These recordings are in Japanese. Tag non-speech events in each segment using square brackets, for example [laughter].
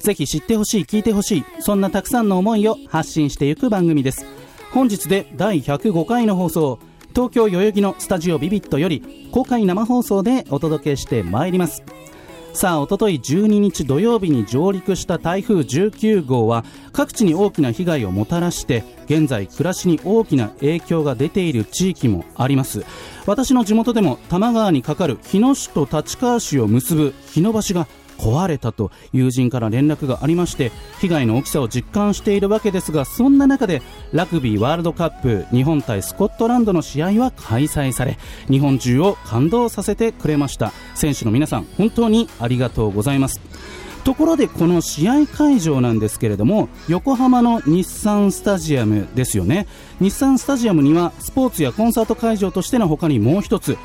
ぜひ知ってほしい聞いてほしいそんなたくさんの思いを発信していく番組です。本日で第105回の放送東京代々木のスタジオビビットより公開生放送でお届けしてまいります。さあ、おととい12日土曜日に上陸した台風19号は各地に大きな被害をもたらして現在暮らしに大きな影響が出ている地域もあります。私の地元でも多摩川に架かる日野市と立川市を結ぶ日野橋が壊れたと友人から連絡がありまして被害の大きさを実感しているわけですがそんな中でラグビーワールドカップ日本対スコットランドの試合は開催され日本中を感動させてくれました。選手の皆さん本当にありがとうございます。ところでこの試合会場なんですけれども横浜の日産スタジアムですよね。日産スタジアムにはスポーツやコンサート会場としての他にもう一つ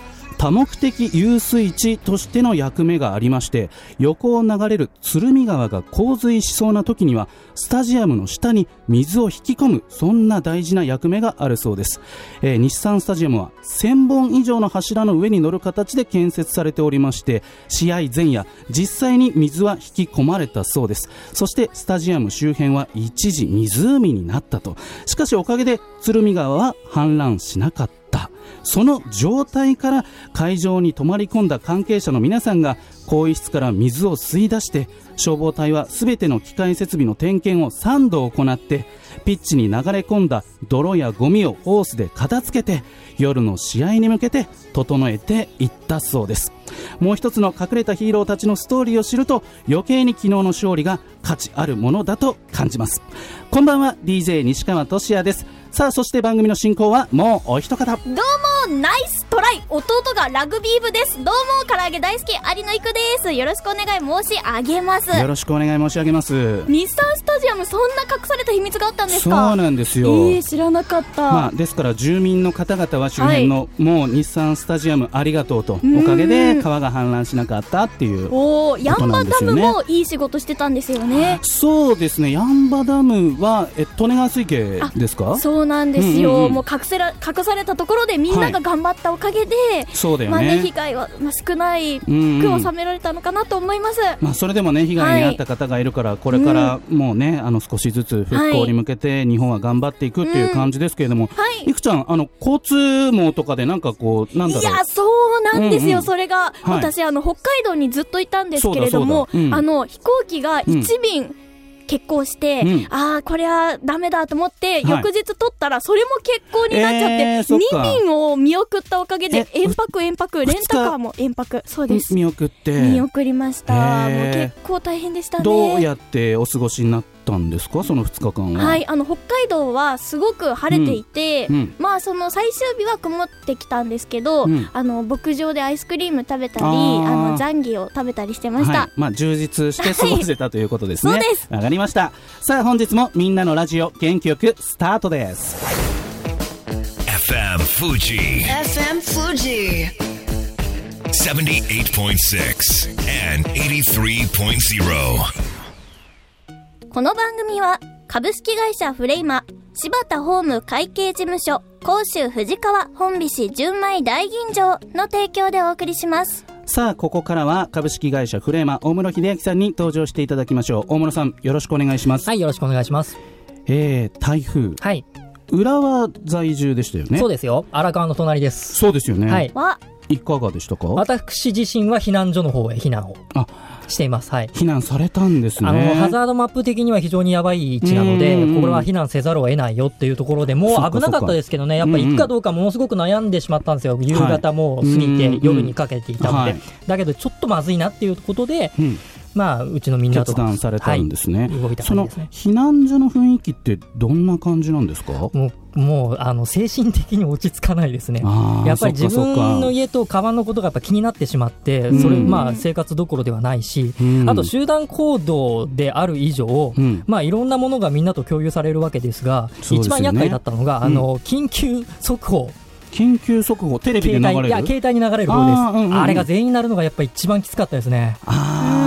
多目的遊水地としての役目がありまして横を流れる鶴見川が洪水しそうな時にはスタジアムの下に水を引き込むそんな大事な役目があるそうです、えー、日産スタジアムは1000本以上の柱の上に乗る形で建設されておりまして試合前夜実際に水は引き込まれたそうです。そしてスタジアム周辺は一時湖になったと。しかしおかげで鶴見川は氾濫しなかった。た。その状態から会場に泊まり込んだ関係者の皆さんが更衣室から水を吸い出して消防隊は全ての機械設備の点検を3度行ってピッチに流れ込んだ泥やゴミをホースで片付けて夜の試合に向けて整えていったそうです。もう一つの隠れたヒーローたちのストーリーを知ると余計に昨日の勝利が価値あるものだと感じます。こんばんは DJ 西川俊也です。さあそして番組の進行はもうお一方。どうもナイストライ弟がラグビー部です。どうも唐揚げ大好き有野育です。よろしくお願い申し上げます。よろしくお願い申し上げます。日産スタジアムそんな隠された秘密があったんですか？そうなんですよ、えー、知らなかった、まあ、ですから住民の方々は周辺の、はい、もう日産スタジアムありがとうとおかげで川が氾濫しなかったっていうおヤンバダムもいい仕事してたんですよね。そうですね。ヤンバダムはえ利根川水系ですか？そうなんですよ、うんうん、もう隠せら隠されたところでみんなが頑張ったおかげで、はい、そうだよね,、まあね、被害は少ないく収められたのかなと思います、うんうん、まあ、それでもね被害に遭った方がいるから、はい、これからもうね、あの少しずつ復興に向けて日本は頑張っていくっていう感じですけれども、はい、いくちゃんあの交通網とかでなんかこうなんだろう。いやそうなんですよ、うんうん、それが、私あの北海道にずっといたんですけれども、うん、あの飛行機が1便、欠航して、うん、ああ、これはダメだと思って、翌日取ったら、それも欠航になっちゃって、えー、2便を見送ったおかげで、遠泊遠泊、レンタカーも遠泊。そうです。見送って。見送りました。もう結構大変でしたね。どうやってお過ごしになった？んですか？その2日間は。はい、あの、北海道はすごく晴れていて、うんうん、まあ、その最終日は曇ってきたんですけど、うん、あの、牧場でアイスクリーム食べたり、あの、ザンギを食べたりしてました。はい、まあ、充実して過ごせたということですね。そうです。わかりました。さあ本日もみんなのラジオ元気よくスタートです。FM Fuji FM Fuji 78.6 and 83.0この番組は株式会社フレイマ柴田ホーム会計事務所甲州藤川本菱純米大吟醸の提供でお送りします。さあここからは株式会社フレーマ大室秀明さんに登場していただきましょう。大室さんよろしくお願いします。はいよろしくお願いします。えー、台風。はい。浦和在住でしたよね？そうですよ。荒川の隣です。そうですよね。はい。いかがでしたか？私自身は避難所の方へ避難を。あしています。はい。避難されたんですね。あの、ハザードマップ的には非常にやばい位置なので、これは避難せざるを得ないよっていうところでもう危なかったですけどね、やっぱり行くかどうかものすごく悩んでしまったんですよ。夕方も過ぎて夜にかけていたので。だけどちょっとまずいなっていうことで、まあ、うちのみんなと決断されたんですね、はい、動いた感じですね。避難所の雰囲気ってどんな感じなんですか？もうもうあの精神的に落ち着かないですね。やっぱり自分の家とカバンのことがやっぱ気になってしまって、それまあ生活どころではないし、あと集団行動である以上、まあいろんなものがみんなと共有されるわけですが、一番厄介だったのが、あの緊急速報。緊急速報テレビで流れる？いや携帯に流れる方です。あうんうん、あれが全員になるのがやっぱり一番きつかったですね。ああ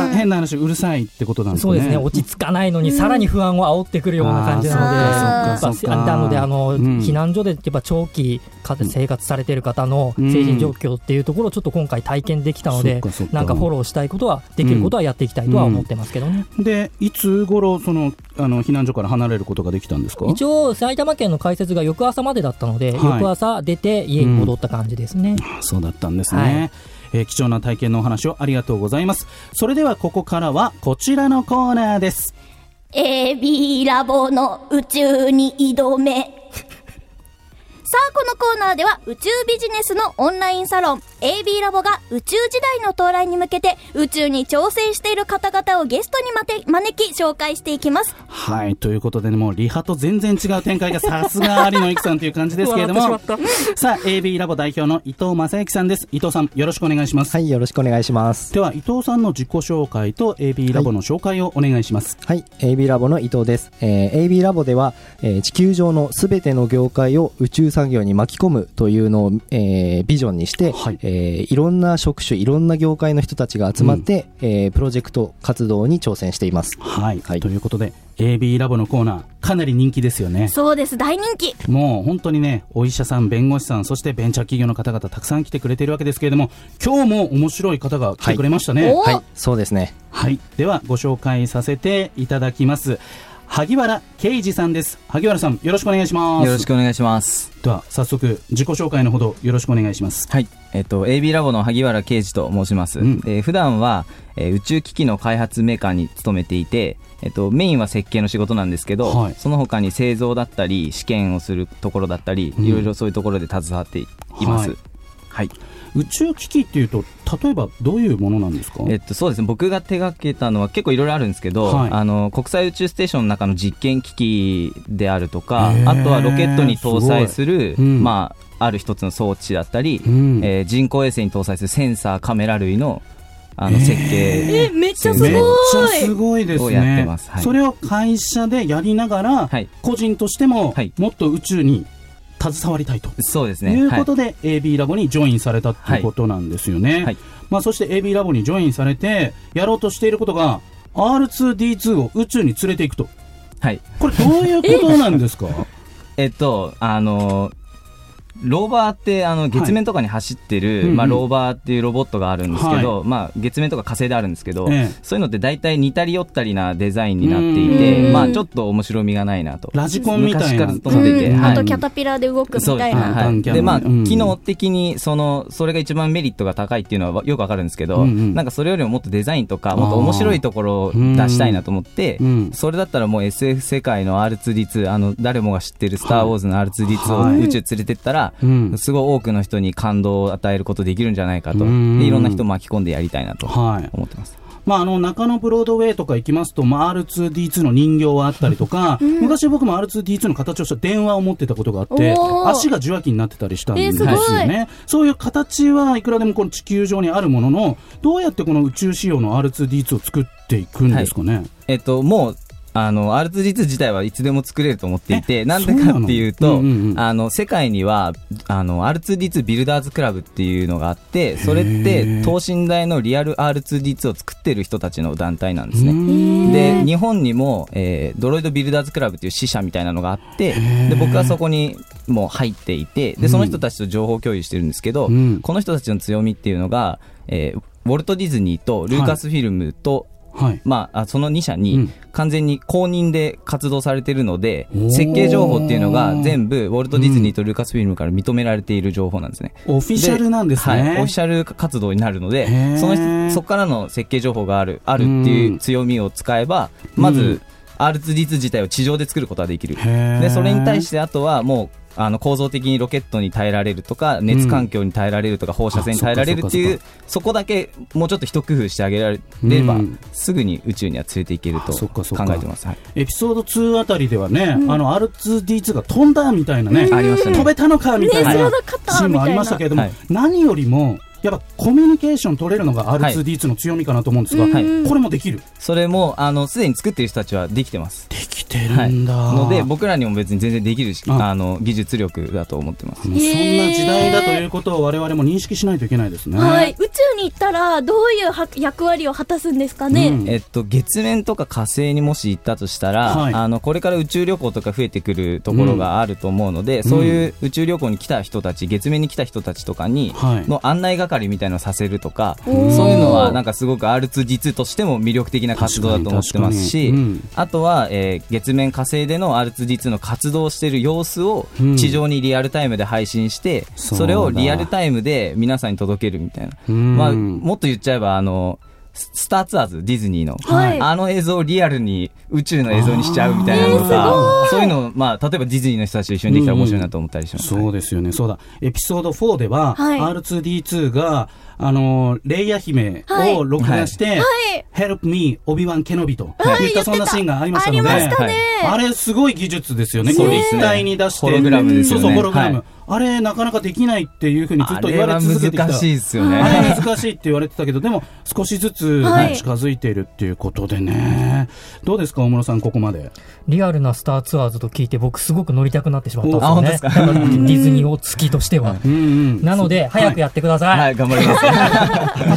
まあ変な話うるさいってことなんですね。そうですね。落ち着かないのにさらに不安を煽ってくるような感じなのでなのであの、避難所でやっぱ長期生活されている方の精神状況っていうところをちょっと今回体験できたので、なんかフォローしたいことはできることはやっていきたいとは思ってますけどね、でいつ頃そのあの避難所から離れることができたんですか？一応埼玉県の開設が翌朝までだったので、はい、翌朝出て家に戻った感じですね、うん、そうだったんですね、はいえー、貴重な体験のお話をありがとうございます。それではここからはこちらのコーナーです。AB ラボの宇宙に挑め。さあ、このコーナーでは宇宙ビジネスのオンラインサロン AB ラボが宇宙時代の到来に向けて宇宙に挑戦している方々をゲストにまて招き紹介していきます。はい、ということで、ね、もうリハと全然違う展開がさすが有野由紀さんという感じですけれども、さあ、AB ラボ代表の伊藤正幸さんです。伊藤さん、よろしくお願いします。はい、よろしくお願いします。では、伊藤さんの自己紹介と AB ラボの紹介をお願いします。はい、はい、AB ラボの伊藤です。えー、AB ラボでは、えー、地球上のすべての業界を宇宙産業に巻き込むというのを、えー、ビジョンにして、はい。えー、いろんな職種いろんな業界の人たちが集まって、うん、えー、プロジェクト活動に挑戦しています。はい、はい、ということで AB ラボのコーナーかなり人気ですよね。そうです。大人気。もう本当にねお医者さん弁護士さんそしてベンチャー企業の方々たくさん来てくれているわけですけれども今日も面白い方が来てくれましたね、はい、はい、そうですね。はい。ではご紹介させていただきます萩原啓二さんです。萩原さんよろしくお願いします。よろしくお願いします。では早速自己紹介のほどよろしくお願いします。はい。えっと AB ラボの萩原啓二と申します、うん、えー、普段は、えー、宇宙機器の開発メーカーに勤めていてえっと、メインは設計の仕事なんですけど、はい、その他に製造だったり試験をするところだったり、いろいろそういうところで携わっています、はい、はい宇宙機器っていうと例えばどういうものなんですか、えっと、そうですね。僕が手がけたのは結構いろいろあるんですけど、はい、あの国際宇宙ステーションの中の実験機器であるとかあとはロケットに搭載する、うん、まあ、ある一つの装置だったり、うん、えー、人工衛星に搭載するセンサーカメラ類のあの設計、えー、めっちゃすごい。めっちゃすごいですね、はい、それを会社でやりながら、はい、個人としてももっと宇宙に携わりたいと。そうですね。いうことで、はい、AB ラボにジョインされたということなんですよね、はい、まあ、そして AB ラボにジョインされてやろうとしていることが R2D2 を宇宙に連れていくと、はい、これどういうことなんですか？[laughs] えっとあのローバーってあの月面とかに走ってる、はい、まあ、ローバーっていうロボットがあるんですけど、はい、まあ、月面とか火星であるんですけど、ええ、そういうのって大体似たり寄ったりなデザインになっていて、まあ、ちょっと面白みがないなと。ラジコンみたいな。昔から思ってて、はい、あとキャタピラーで動くみたいな、はい、でまあ、機能的にそのそれが一番メリットが高いっていうのはよくわかるんですけど、うんうん、なんかそれよりももっとデザインとかもっと面白いところを出したいなと思って、それだったらもう SF 世界の R2D2 あの誰もが知ってる「スター・ウォーズ」の R2D2 を宇宙連れてったら、すごい多くの人に感動を与えることできるんじゃないかと、でいろんな人巻き込んでやりたいなと思ってます。はいまあ、あの中野ブロードウェイとか行きますと、まあ、R2D2 の人形はあったりとか、うん、昔僕も R2D2 の形をした電話を持ってたことがあって足が受話器になってたりしたんですよね、えー、そういう形はいくらでもこの地球上にあるもののどうやってこの宇宙仕様の R2D2 を作っていくんですかね、はい、えっと、もうあの、R2D2 自体はいつでも作れると思っていて、なんでかっていうと、うんうん、あの、世界には、あの、R2D2 ビルダーズクラブっていうのがあって、それって等身大のリアル R2D2 を作ってる人たちの団体なんですね。で、日本にも、えー、ドロイドビルダーズクラブっていう支社みたいなのがあって、で、僕はそこにもう入っていて、で、その人たちと情報共有してるんですけど、うん、この人たちの強みっていうのが、えー、ウォルト・ディズニーとルーカスフィルムと、はいはい、まあ、その2社に完全に公認で活動されているので、うん、設計情報っていうのが全部ウォルト・ディズニーとルーカスフィルムから認められている情報なんですね。オフィシャルなんですね。はい、オフィシャル活動になるので、そのそこからの設計情報があるあるっていう強みを使えば、まず、うん R2D2 自体を地上で作ることができる。でそれに対してあとはもうあの構造的にロケットに耐えられるとか熱環境に耐えられるとか、放射線に耐えられるっていうそこだけもうちょっと一工夫してあげられれば、すぐに宇宙には連れていけると考えてます、はい、エピソード2あたりではね、あの R2D2 が飛んだみたいなね、ありましたね。飛べたのかみたいなシーンもありましたけれども、何よりもやっぱコミュニケーション取れるのが R2D2 の強みかなと思うんですが、はい、これもできる？それもあのすでに作っている人たちはできてます。できてるんだ、はい、ので僕らにも別に全然できるしあの技術力だと思ってます。そんな時代だということを我々も認識しないといけないですね、はい、宇宙に行ったらどういう役割を果たすんですかね、うん、えっと、月面とか火星にもし行ったとしたら、はい、あのこれから宇宙旅行とか増えてくるところがあると思うので、うん、そういう宇宙旅行に来た人たち月面に来た人たちとかに、の案内係みたいなのをさせるるとかそういうのはなんかすごく R2D2 としても魅力的な活動だと思ってますし、うん、あとは、えー、月面火星での R2D2 の活動している様子を地上にリアルタイムで配信して、うん、それをリアルタイムで皆さんに届けるみたいな、うん、まあ、もっと言っちゃえばあのスターツアーズ、ディズニーの、はい、あの映像をリアルに宇宙の映像にしちゃうみたいなのとか、そういうのを、まあ、例えばディズニーの人たちと一緒にできたら面白いなと思ったりします、うん、そうですよね、そうだ。エピソード4では、はい、R2D2 が、あのレイヤ姫を録画して、はい、Help me, オビワン・ケノビといったそんなシーンがありましたので、あれすごい技術ですよね。こう立体に出して、ホログラムですよね。そうそう、ホログラム。あれ、なかなかできないっていうふうにずっと言われ続けてきた。難しいですよね。あれ難しいって言われてたけど、でも少しずつ近づいているっていうことでね。どうですか、大室さん、ここまで。リアルなスターツアーズと聞いて、僕すごく乗りたくなってしまったんですよね。ディズニーを月としては。なので、早くやってください。はい、頑張ります。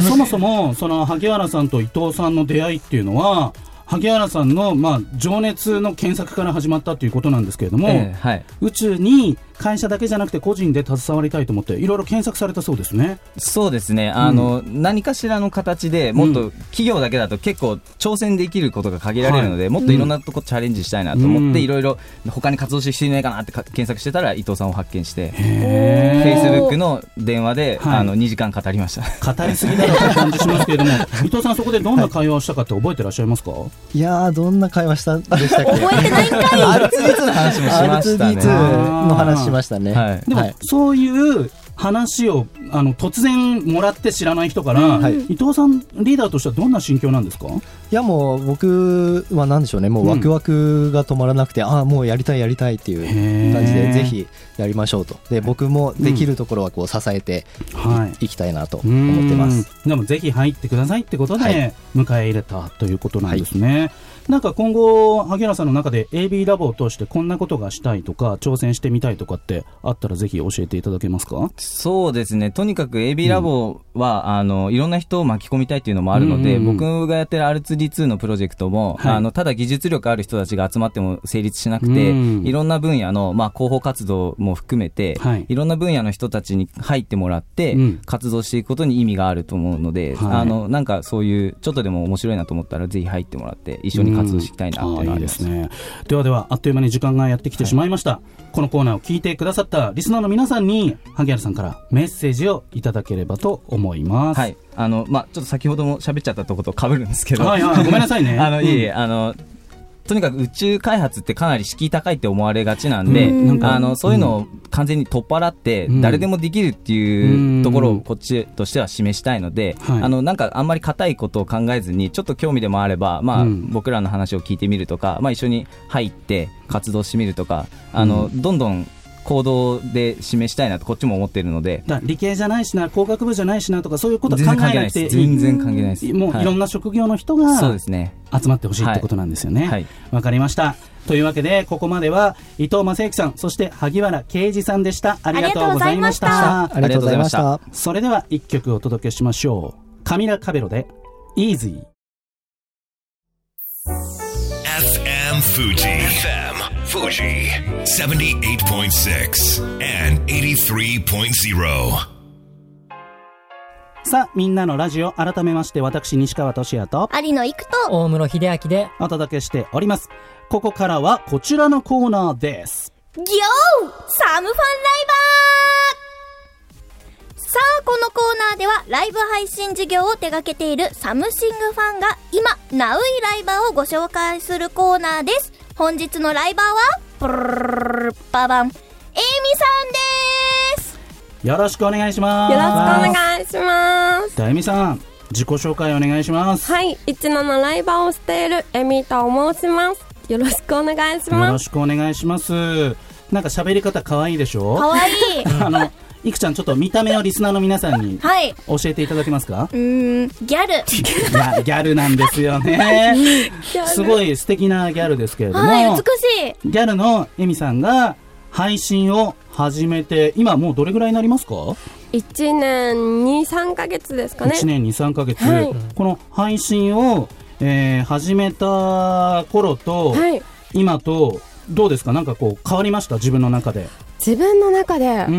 そもそも、その、萩原さんと伊藤さんの出会いっていうのは、萩原さんの、まあ、情熱の検索から始まったということなんですけれども、えーはい、宇宙に会社だけじゃなくて個人で携わりたいと思っていろいろ検索されたそうですね。そうですね。あの、うん、何かしらの形でもっと企業だけだと結構挑戦できることが限られるので、はい、もっといろんなとこチャレンジしたいなと思って、いろいろ他に活動してしていないかなって検索してたら伊藤さんを発見してフェイスブックの電話で、はい、あの2時間語りました。語りすぎだろうと感じしますけれども [laughs] 伊藤さんそこでどんな会話をしたかって覚えてらっしゃいますか、はい、いやどんな会話したでしたっけ？覚えてないんかい。[laughs] R2D2 の話もしましたね。R2D2 の話しましたね、はい、でも、そういう話をあの突然もらって知らない人から、はい、伊藤さんリーダーとしてはどんな心境なんですか？いやもう僕は何でしょうね。もうワクワクが止まらなくて、うん、ああもうやりたいやりたいっていう感じでぜひやりましょうと。で僕もできるところはこう支えてい,、きたいなと思ってます。でもぜひ入ってくださいってことで迎え入れたということなんですね、はい。なんか今後、萩原さんの中で AB ラボを通してこんなことがしたいとか、挑戦してみたいとかってあったらぜひ教えていただけますか？そうですね。とにかく AB ラボは、うん、あの、いろんな人を巻き込みたいっていうのもあるので、うん。うん、僕がやってる R2D2 のプロジェクトも、はい、あの、ただ技術力ある人たちが集まっても成立しなくて、うん、いろんな分野の、まあ、広報活動も含めて、はい、いろんな分野の人たちに入ってもらって、活動していくことに意味があると思うので、はい、あの、なんかそういう、ちょっとでも面白いなと思ったら、ぜひ入ってもらって、一緒に活動していきたいなっていうのはあります,、ね、ではではあっという間に時間がやってきてしまいました、はい、このコーナーを聞いてくださったリスナーの皆さんに萩原さんからメッセージをいただければと思います。はい。あのまあちょっと先ほども喋っちゃったとことかぶるんですけど。はい、はい、ごめんなさいね。[laughs] あの、いえいえあのとにかく宇宙開発ってかなり敷居高いって思われがちなんで、うん、あのそういうのを完全に取っ払って、誰でもできるっていうところをこっちとしては示したいので、うん、あのなんかあんまり硬いことを考えずに、ちょっと興味でもあれば、まあ、僕らの話を聞いてみるとか、まあ、一緒に入って活動してみるとか、あのどんどん行動で示したいなとこっちも思っているので。理系じゃないしな工学部じゃないしなとかそういうこと考えなくて全然関係ないです。もうい。ろんな職業の人がそうですね。集まってほしいってことなんですよね。わ、はい。はい、かりました。というわけでここまでは伊藤正幸さんそして萩原啓二さんでした。ありがとうございました。ありがとうございました。それでは一曲お届けしましょう。カミラ・カベロで Easy FM Fuji FM Fuji 78.6 and 83.0さあ、みんなのラジオ、改めまして、私、西川俊也と、有野育と、大室秀明で、お届けしております。ここからは、こちらのコーナーです。ギョーサムファンライバーさあ、このコーナーではライブ配信事業を手掛けているサムシングファンが今、ナウイライバーをご紹介するコーナーです。本日のライバーは、プルルルババン、エイミさんですよろしくお願いします。よろしくお願いします。エミさん、自己紹介お願いします。はい、一ののライバーをしているエミと申します。よろしくお願いしますよろ。しくお願いします。なんか喋り方可愛いでしょかわいいあの、いくちゃんちょっと見た目をリスナーの皆さんにはい。教えていただけますか？うーん、ギャル。いや、ギャルなんですよね。[laughs] すごい素敵なギャルですけれども、はい、美しい。ギャルのエミさんが配信を始めて、今もうどれぐらいになりますか？1年2、3ヶ月ですかね。1年2、3ヶ月、はいこの配信を、えー始めた頃と、はい。今と、どうですか？なんかこう変わりました？自分の中で。自分の中でうんうんう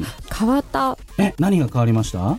ん。変わった、え、何が変わりました？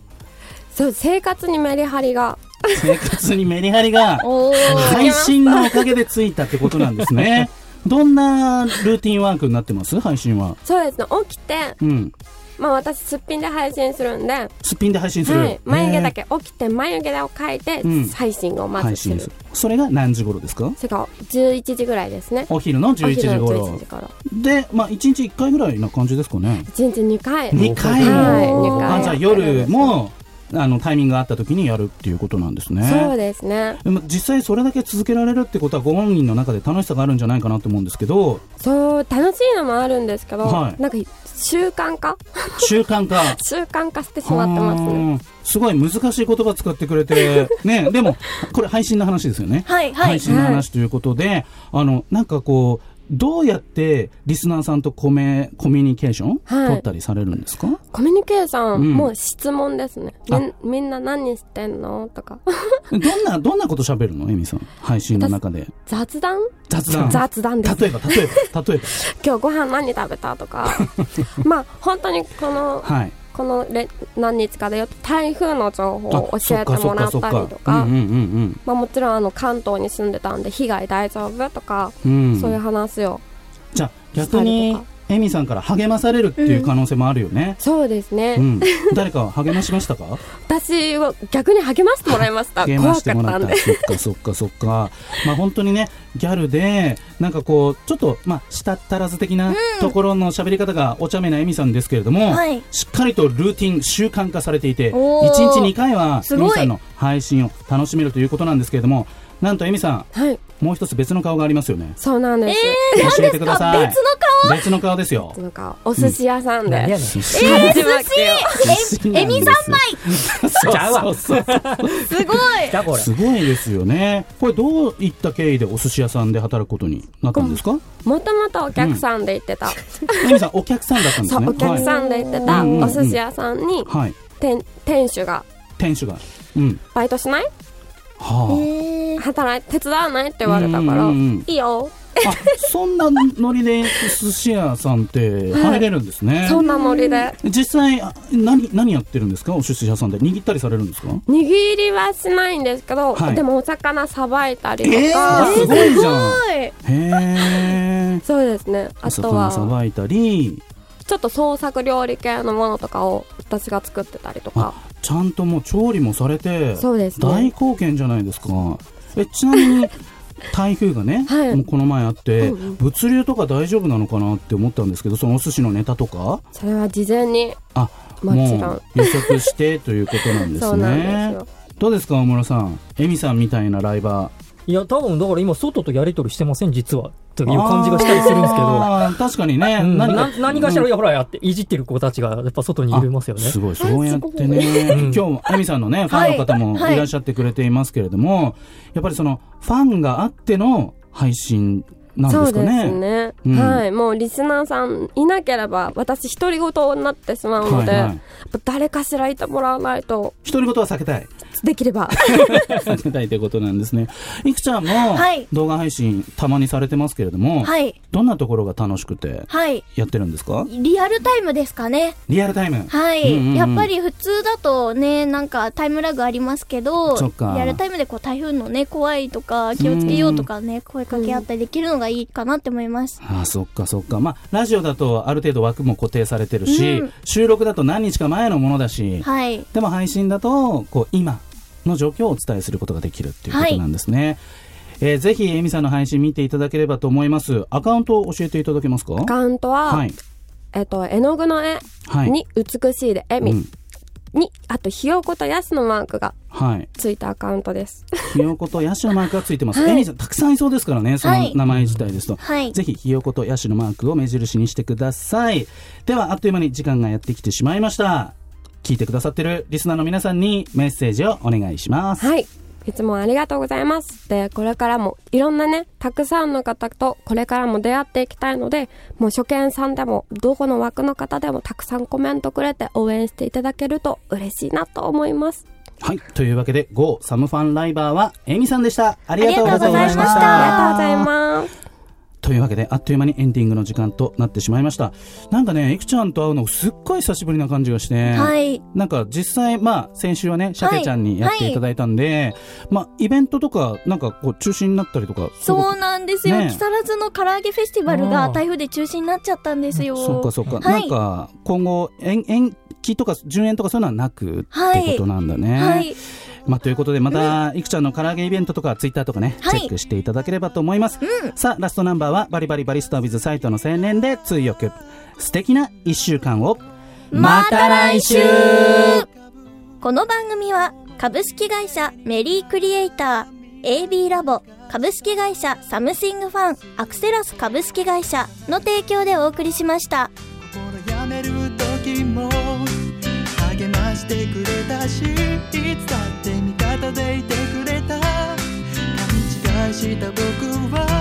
そう、生活にメリハリが。生活にメリハリが。[laughs] 配信のおかげでついたってことなんですね。[laughs] どんなルーティンワークになってます？配信は。そうですね、起きて、うん。まあ私すっぴんで配信するんで、すっぴんで配信する。はい、眉毛だへけ起きて眉毛を描いてうん配信をーまずする。配信する。それが何時頃ですか？それが11時ぐらいですね。お昼の11時お昼の頃11時。頃。で、まあ、1日1回ぐらいな感じですかね。1日2回。2回も。はい、2回。あじゃあ夜も、あの、タイミングがあった時にやるっていうことなんですね。そうですね。でも実際それだけ続けられるってことはご本人の中で楽しさがあるんじゃないかなと思うんですけど、そう、楽しいのもあるんですけど、はいなんか習慣化？習慣化。[laughs] 習慣化してしまってますすごい難しい言葉使ってくれて、[laughs] ね、でも、これ配信の話ですよね。はい、はい。配信の話ということで、あの、なんかこう、どうやってリスナーさんとコメコミュニケーション、はい取ったりされるんですか？コミュニケーション、うんもう質問ですね。あみんみんな何してんの？とか。どんな、どんなこと喋るの？エミさん。配信の中で。雑談？雑談。雑談です。例えば、例えば、例えば。[laughs] 今日ご飯何食べた？とか。[laughs] まあ、本当にこの、はい。このれ何日かでよ台風の情報をあ教えてもらったりとかもちろんあの関東に住んでたんで被害大丈夫とか。うんそういう話を。じゃあ、逆に、エミさんから励まされるっていう可能性もあるよね。そうですね。うん。誰か励ましましたか？[laughs] 私は逆に励ましてもらいました。励ま怖してもらった。そっかそっかそっか。まあ本当にね、ギャルで、なんかこう、ちょっと、まあ、舌足らず的なところの喋り方がお茶目なエミさんですけれども、はいしっかりとルーティン、習慣化されていて、1おー日2回は、エミさんの配信を楽しめるということなんですけれども、なんとエミさん、はい。もう一つ別の顔がありますよね。そうなんです。教えてください。別の顔別の顔ですよ。なんか、お寿司屋さんで。何やねん。寿司寿司え、エミ三枚ちゃうわすごい。すごいですよね。これどういった経緯でお寿司屋さんで働くことになったんですか？もともとお客さんで行ってた。エミさん、お客さんだったんですね。そう、お客さんで行ってたはいお寿司屋さんに。店店主が、店主が。うん。バイトしない？は働いて、手伝わない？って言われたから、いいよ。そんなノリで寿司屋さんって入れるんですね。そんなノリで。実際、あ何、何やってるんですか？お寿司屋さんで。握ったりされるんですか？握りはしないんですけど、はいでもお魚さばいたりとえか、ー、すごいじゃん。はい。へえ。そうですね。あと魚さは、ばいたり、ちょっと創作料理系のものとかを私が作ってたりとか。ちゃんともう調理もされて、そうですね大貢献じゃないですか。え、ちなみに、[laughs] 台風がね、はいもうこの前あって、うんうん物流とか大丈夫なのかなって思ったんですけど、そのお寿司のネタとか、それは事前に、あ、もちろんもう予測してということなんですねよ。。どうですか、大村さん。エミさんみたいなライバー。いや、多分だから今、外とやり取りしてません、実は。という感じがしたりするんですけど。確かにね。うん、何何かしら、いやほら、やって、いじってる子たちが、やっぱ外にいますよね。すごい、そうやってね、うん。今日、エミさんのね、ファンの方もいらっしゃってくれていますけれども、やっぱりその、ファンがあっての配信なんですかそうですね。ね、うんはい。もうリスナーさんいなければ、私独り言になってしまうので、はいはい誰かしらいてもらわないと、独り言は避けたい。できれば。避けたいということなんですね。いくちゃんもはい動画配信たまにされてますけれども、はい。どんなところが楽しくてはい。やってるんですか？リアルタイムですかね。リアルタイム。はい、うんうんうんやっぱり普通だとね、なんかタイムラグありますけど、そっかリアルタイムでこう台風のね、怖いとか気をつけようとかね、声かけ合ったりできるのががいいかなって思います。ああそっかそっか。まあラジオだとある程度枠も固定されてるし、うん、収録だと何日か前のものだし、はい、でも配信だとこう今の状況をお伝えすることができるっていうことなんですね、はいえー、ぜひ、エミさんの配信見ていただければと思います。アカウントを教えていただけますか？アカウントは、はい、えっと、絵の具の絵に美しいで、エミ。うんに、あと、ひよことヤシのマークがついたアカウントです。ひよことヤシのマークがついてます。はい、エミさん、たくさんいそうですからね、その名前自体ですと。はい、ぜひ、ひよことヤシのマークを目印にしてください。では、あっという間に時間がやってきてしまいました。聞いてくださってるリスナーの皆さんにメッセージをお願いします。はい。いつもありがとうございます。で、これからもいろんなね、たくさんの方とこれからも出会っていきたいので、もう初見さんでも、どこの枠の方でもたくさんコメントくれて応援していただけると嬉しいなと思います。はい。というわけで、GO サムファンライバーはエミさんでした。ありがとうございました。ありがとうございます。というわけで、あっという間にエンディングの時間となってしまいました。なんかね、いくちゃんと会うのすっごい久しぶりな感じがして、はい。なんか実際、まあ、先週はね、シャケちゃんにやっていただいたんで、はいはい、まあ、イベントとか、なんかこう、中止になったりとか。そうなんですよ。ね、木更津の唐揚げフェスティバルが台風で中止になっちゃったんですよ。そっかそっか。はい、なんか、今後、延延期とか順延とかそういうのはなく、ってことなんだね。はいまあ、ということで、また、いくちゃんの唐揚げイベントとか、ツイッターとかね、チェックしていただければと思います。うん、さあ、ラストナンバーは、バリバリバリスタービズサイトの青年で追憶。素敵な一週間を、また来週この番組は、株式会社メリークリエイター、AB ラボ、株式会社サムシングファン、アクセラス株式会社の提供でお送りしました。心やめる時も励ましてくれたしいつだって味方でいてくれた。勘違いした僕は。